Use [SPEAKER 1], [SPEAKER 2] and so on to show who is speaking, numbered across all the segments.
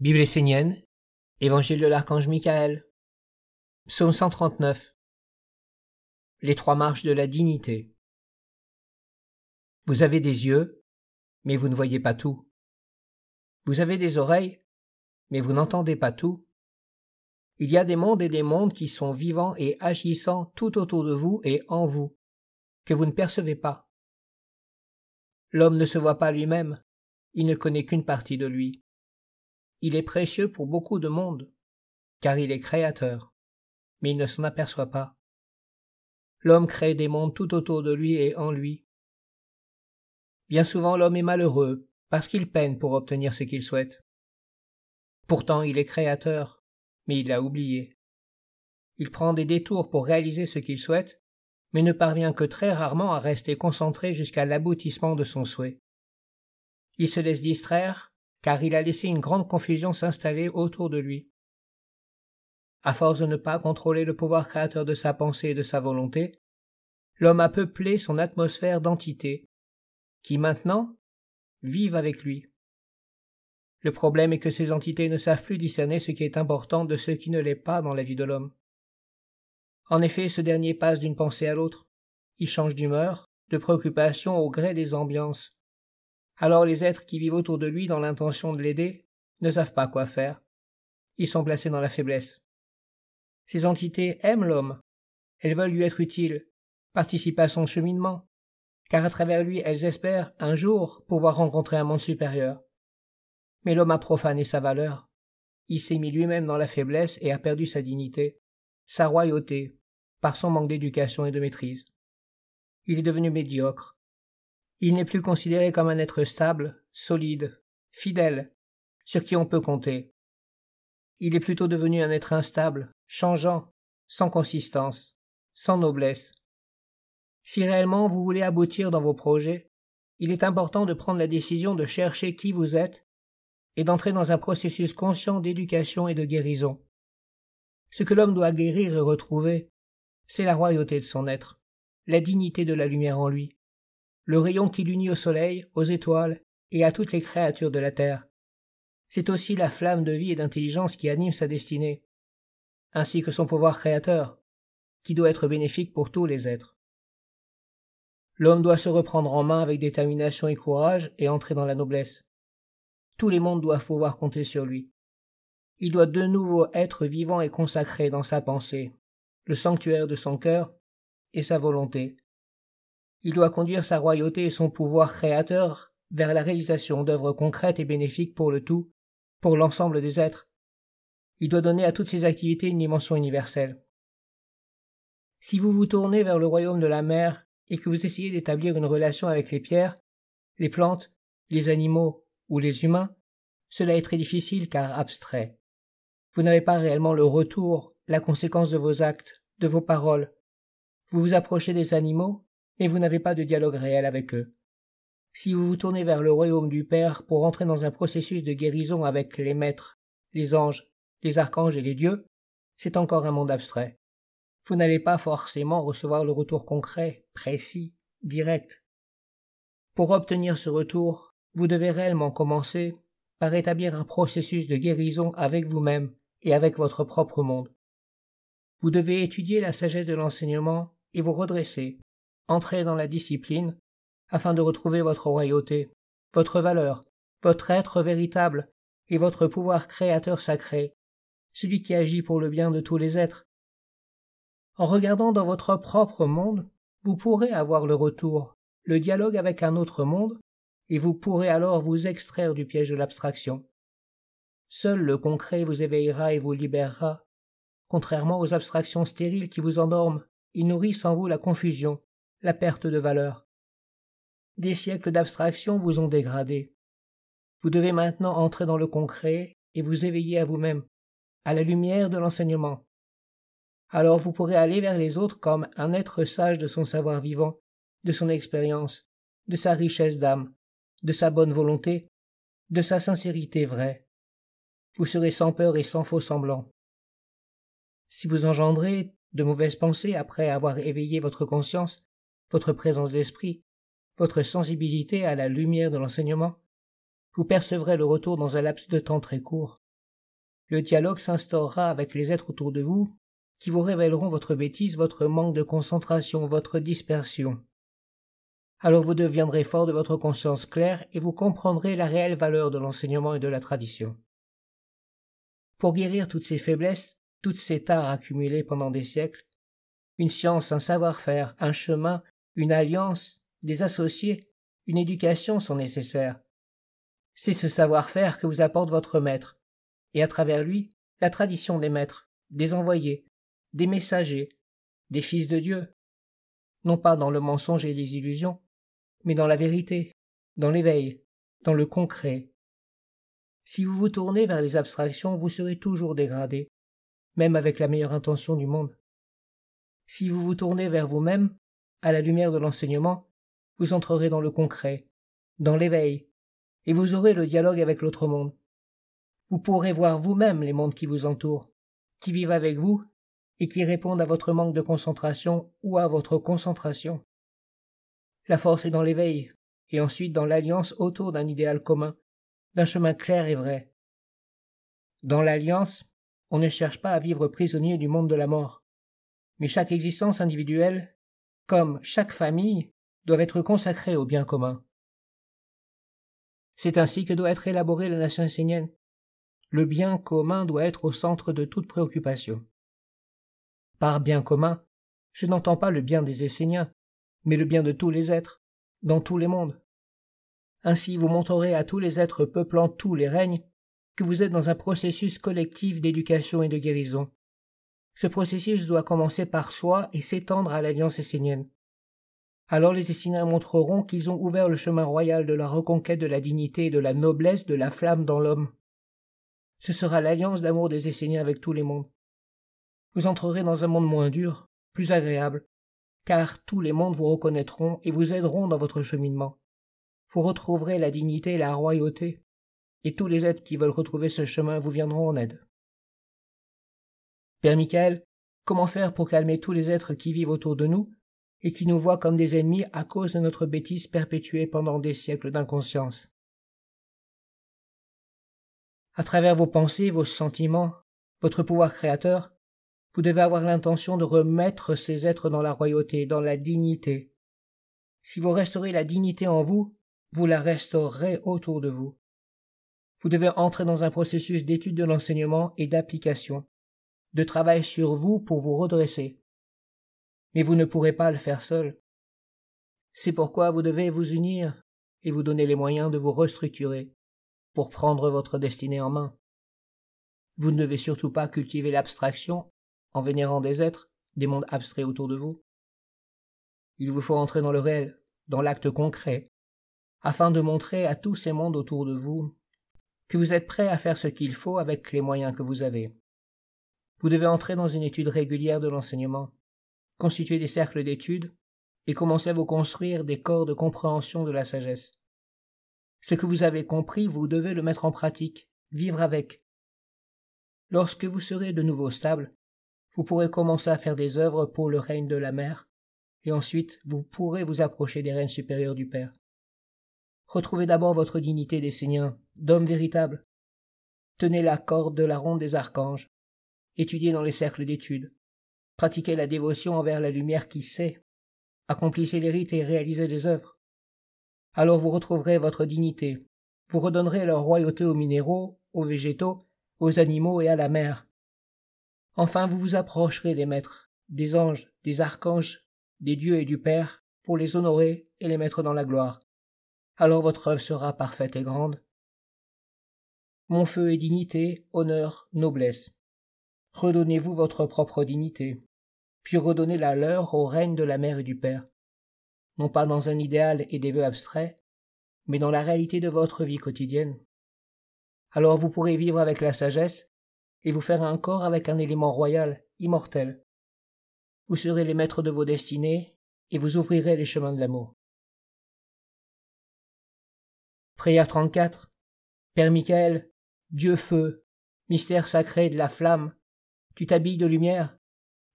[SPEAKER 1] Bible essénienne, Évangile de l'archange Michael, Psaume 139. Les trois marches de la dignité. Vous avez des yeux, mais vous ne voyez pas tout. Vous avez des oreilles, mais vous n'entendez pas tout. Il y a des mondes et des mondes qui sont vivants et agissant tout autour de vous et en vous, que vous ne percevez pas. L'homme ne se voit pas lui-même, il ne connaît qu'une partie de lui. Il est précieux pour beaucoup de monde, car il est créateur, mais il ne s'en aperçoit pas. L'homme crée des mondes tout autour de lui et en lui. Bien souvent l'homme est malheureux, parce qu'il peine pour obtenir ce qu'il souhaite. Pourtant il est créateur, mais il l'a oublié. Il prend des détours pour réaliser ce qu'il souhaite, mais ne parvient que très rarement à rester concentré jusqu'à l'aboutissement de son souhait. Il se laisse distraire, car il a laissé une grande confusion s'installer autour de lui. À force de ne pas contrôler le pouvoir créateur de sa pensée et de sa volonté, l'homme a peuplé son atmosphère d'entités, qui maintenant vivent avec lui. Le problème est que ces entités ne savent plus discerner ce qui est important de ce qui ne l'est pas dans la vie de l'homme. En effet, ce dernier passe d'une pensée à l'autre. Il change d'humeur, de préoccupation au gré des ambiances. Alors les êtres qui vivent autour de lui dans l'intention de l'aider ne savent pas quoi faire. Ils sont placés dans la faiblesse. Ces entités aiment l'homme. Elles veulent lui être utiles, participer à son cheminement, car à travers lui elles espèrent un jour pouvoir rencontrer un monde supérieur. Mais l'homme a profané sa valeur. Il s'est mis lui-même dans la faiblesse et a perdu sa dignité, sa royauté, par son manque d'éducation et de maîtrise. Il est devenu médiocre. Il n'est plus considéré comme un être stable, solide, fidèle, sur qui on peut compter. Il est plutôt devenu un être instable, changeant, sans consistance, sans noblesse. Si réellement vous voulez aboutir dans vos projets, il est important de prendre la décision de chercher qui vous êtes et d'entrer dans un processus conscient d'éducation et de guérison. Ce que l'homme doit guérir et retrouver, c'est la royauté de son être, la dignité de la lumière en lui, le rayon qui l'unit au soleil, aux étoiles et à toutes les créatures de la terre. C'est aussi la flamme de vie et d'intelligence qui anime sa destinée, ainsi que son pouvoir créateur, qui doit être bénéfique pour tous les êtres. L'homme doit se reprendre en main avec détermination et courage et entrer dans la noblesse. Tous les mondes doivent pouvoir compter sur lui. Il doit de nouveau être vivant et consacré dans sa pensée, le sanctuaire de son cœur et sa volonté. Il doit conduire sa royauté et son pouvoir créateur vers la réalisation d'œuvres concrètes et bénéfiques pour le tout, pour l'ensemble des êtres. Il doit donner à toutes ses activités une dimension universelle. Si vous vous tournez vers le royaume de la mer et que vous essayez d'établir une relation avec les pierres, les plantes, les animaux ou les humains, cela est très difficile car abstrait. Vous n'avez pas réellement le retour, la conséquence de vos actes, de vos paroles. Vous vous approchez des animaux, mais vous n'avez pas de dialogue réel avec eux. Si vous vous tournez vers le royaume du Père pour entrer dans un processus de guérison avec les maîtres, les anges, les archanges et les dieux, c'est encore un monde abstrait. Vous n'allez pas forcément recevoir le retour concret, précis, direct. Pour obtenir ce retour, vous devez réellement commencer par établir un processus de guérison avec vous-même et avec votre propre monde. Vous devez étudier la sagesse de l'enseignement et vous redresser, entrer dans la discipline, afin de retrouver votre royauté, votre valeur, votre être véritable et votre pouvoir créateur sacré, celui qui agit pour le bien de tous les êtres. En regardant dans votre propre monde, vous pourrez avoir le retour, le dialogue avec un autre monde et vous pourrez alors vous extraire du piège de l'abstraction. Seul le concret vous éveillera et vous libérera. Contrairement aux abstractions stériles qui vous endorment, ils nourrissent en vous la confusion, la perte de valeur. Des siècles d'abstraction vous ont dégradé. Vous devez maintenant entrer dans le concret et vous éveiller à vous-même, à la lumière de l'enseignement. Alors vous pourrez aller vers les autres comme un être sage de son savoir vivant, de son expérience, de sa richesse d'âme, de sa bonne volonté, de sa sincérité vraie. Vous serez sans peur et sans faux semblant. Si vous engendrez de mauvaises pensées après avoir éveillé votre conscience, votre présence d'esprit, votre sensibilité à la lumière de l'enseignement, vous percevrez le retour dans un laps de temps très court, le dialogue s'instaurera avec les êtres autour de vous, qui vous révéleront votre bêtise, votre manque de concentration, votre dispersion. Alors vous deviendrez fort de votre conscience claire et vous comprendrez la réelle valeur de l'enseignement et de la tradition. Pour guérir toutes ces faiblesses, toutes ces tares accumulées pendant des siècles, une science, un savoir-faire, un chemin, une alliance, des associés, une éducation sont nécessaires. C'est ce savoir-faire que vous apporte votre maître, et à travers lui, la tradition des maîtres, des envoyés, des messagers, des fils de Dieu, non pas dans le mensonge et les illusions, mais dans la vérité, dans l'éveil, dans le concret. Si vous vous tournez vers les abstractions, vous serez toujours dégradé, même avec la meilleure intention du monde. Si vous vous tournez vers vous-même, à la lumière de l'enseignement, vous entrerez dans le concret, dans l'éveil, et vous aurez le dialogue avec l'autre monde. Vous pourrez voir vous-même les mondes qui vous entourent, qui vivent avec vous et qui répondent à votre manque de concentration ou à votre concentration. La force est dans l'éveil, et ensuite dans l'alliance autour d'un idéal commun, d'un chemin clair et vrai. Dans l'alliance, on ne cherche pas à vivre prisonnier du monde de la mort, mais chaque existence individuelle, comme chaque famille, doit être consacrée au bien commun. C'est ainsi que doit être élaborée la nation essénienne. Le bien commun doit être au centre de toute préoccupation. Par bien commun, je n'entends pas le bien des Esséniens, mais le bien de tous les êtres, dans tous les mondes. Ainsi vous montrerez à tous les êtres peuplant tous les règnes que vous êtes dans un processus collectif d'éducation et de guérison. Ce processus doit commencer par soi et s'étendre à l'alliance essénienne. Alors les Esséniens montreront qu'ils ont ouvert le chemin royal de la reconquête de la dignité et de la noblesse de la flamme dans l'homme. Ce sera l'alliance d'amour des Esséniens avec tous les mondes. Vous entrerez dans un monde moins dur, plus agréable, car tous les mondes vous reconnaîtront et vous aideront dans votre cheminement. Vous retrouverez la dignité et la royauté, et tous les êtres qui veulent retrouver ce chemin vous viendront en aide. Père Michael, comment faire pour calmer tous les êtres qui vivent autour de nous et qui nous voient comme des ennemis à cause de notre bêtise perpétuée pendant des siècles d'inconscience? À travers vos pensées, vos sentiments, votre pouvoir créateur, vous devez avoir l'intention de remettre ces êtres dans la royauté, dans la dignité. Si vous restaurez la dignité en vous, vous la restaurerez autour de vous. Vous devez entrer dans un processus d'étude de l'enseignement et d'application, de travail sur vous pour vous redresser mais vous ne pourrez pas le faire seul. C'est pourquoi vous devez vous unir et vous donner les moyens de vous restructurer pour prendre votre destinée en main. Vous ne devez surtout pas cultiver l'abstraction en vénérant des êtres, des mondes abstraits autour de vous. Il vous faut entrer dans le réel, dans l'acte concret, afin de montrer à tous ces mondes autour de vous que vous êtes prêt à faire ce qu'il faut avec les moyens que vous avez. Vous devez entrer dans une étude régulière de l'enseignement, constituer des cercles d'études, et commencer à vous construire des corps de compréhension de la sagesse. Ce que vous avez compris, vous devez le mettre en pratique, vivre avec. Lorsque vous serez de nouveau stable, vous pourrez commencer à faire des œuvres pour le règne de la mère, et ensuite vous pourrez vous approcher des règnes supérieurs du Père. Retrouvez d'abord votre dignité d'Essénien, d'homme véritable. Tenez la corde de la ronde des archanges. Étudiez dans les cercles d'études. Pratiquez la dévotion envers la lumière qui sait. Accomplissez les rites et réalisez des œuvres. Alors vous retrouverez votre dignité. Vous redonnerez leur royauté aux minéraux, aux végétaux, aux animaux et à la mer. Enfin vous vous approcherez des maîtres, des anges, des archanges, des dieux et du Père, pour les honorer et les mettre dans la gloire. Alors votre œuvre sera parfaite et grande. Mon feu est dignité, honneur, noblesse redonnez-vous votre propre dignité, puis redonnez la leur au règne de la mère et du père, non pas dans un idéal et des vœux abstraits, mais dans la réalité de votre vie quotidienne. Alors vous pourrez vivre avec la sagesse et vous faire un corps avec un élément royal, immortel. Vous serez les maîtres de vos destinées et vous ouvrirez les chemins de l'amour. Prière 34. Père Michael, Dieu feu, mystère sacré de la flamme, tu t'habilles de lumière,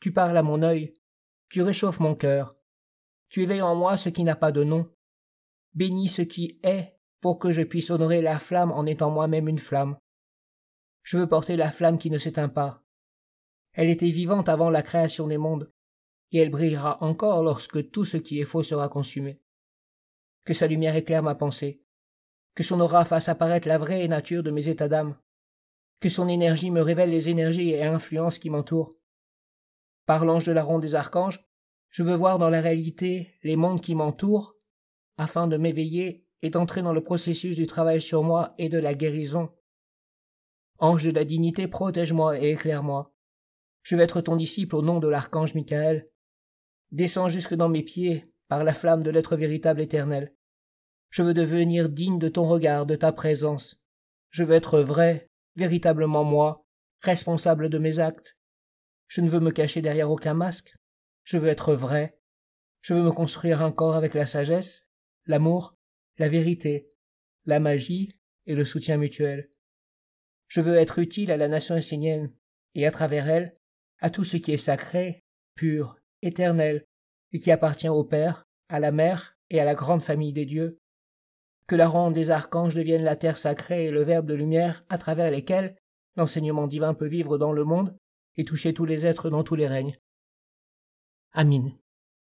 [SPEAKER 1] tu parles à mon œil, tu réchauffes mon cœur, tu éveilles en moi ce qui n'a pas de nom. Bénis ce qui est, pour que je puisse honorer la flamme en étant moi-même une flamme. Je veux porter la flamme qui ne s'éteint pas. Elle était vivante avant la création des mondes, et elle brillera encore lorsque tout ce qui est faux sera consumé. Que sa lumière éclaire ma pensée, que son aura fasse apparaître la vraie nature de mes états d'âme, que son énergie me révèle les énergies et influences qui m'entourent. Par l'ange de la ronde des archanges, je veux voir dans la réalité les mondes qui m'entourent, afin de m'éveiller et d'entrer dans le processus du travail sur moi et de la guérison. Ange de la dignité, protège-moi et éclaire-moi. Je veux être ton disciple au nom de l'archange Michael. Descends jusque dans mes pieds par la flamme de l'être véritable éternel. Je veux devenir digne de ton regard, de ta présence. Je veux être vrai, véritablement moi, responsable de mes actes. Je ne veux me cacher derrière aucun masque. Je veux être vrai. Je veux me construire un corps avec la sagesse, l'amour, la vérité, la magie et le soutien mutuel. Je veux être utile à la nation essénienne, et à travers elle, à tout ce qui est sacré, pur, éternel, et qui appartient au Père, à la Mère et à la grande famille des dieux. Que la ronde des archanges devienne la terre sacrée et le verbe de lumière à travers lesquels l'enseignement divin peut vivre dans le monde et toucher tous les êtres dans tous les règnes. Amin.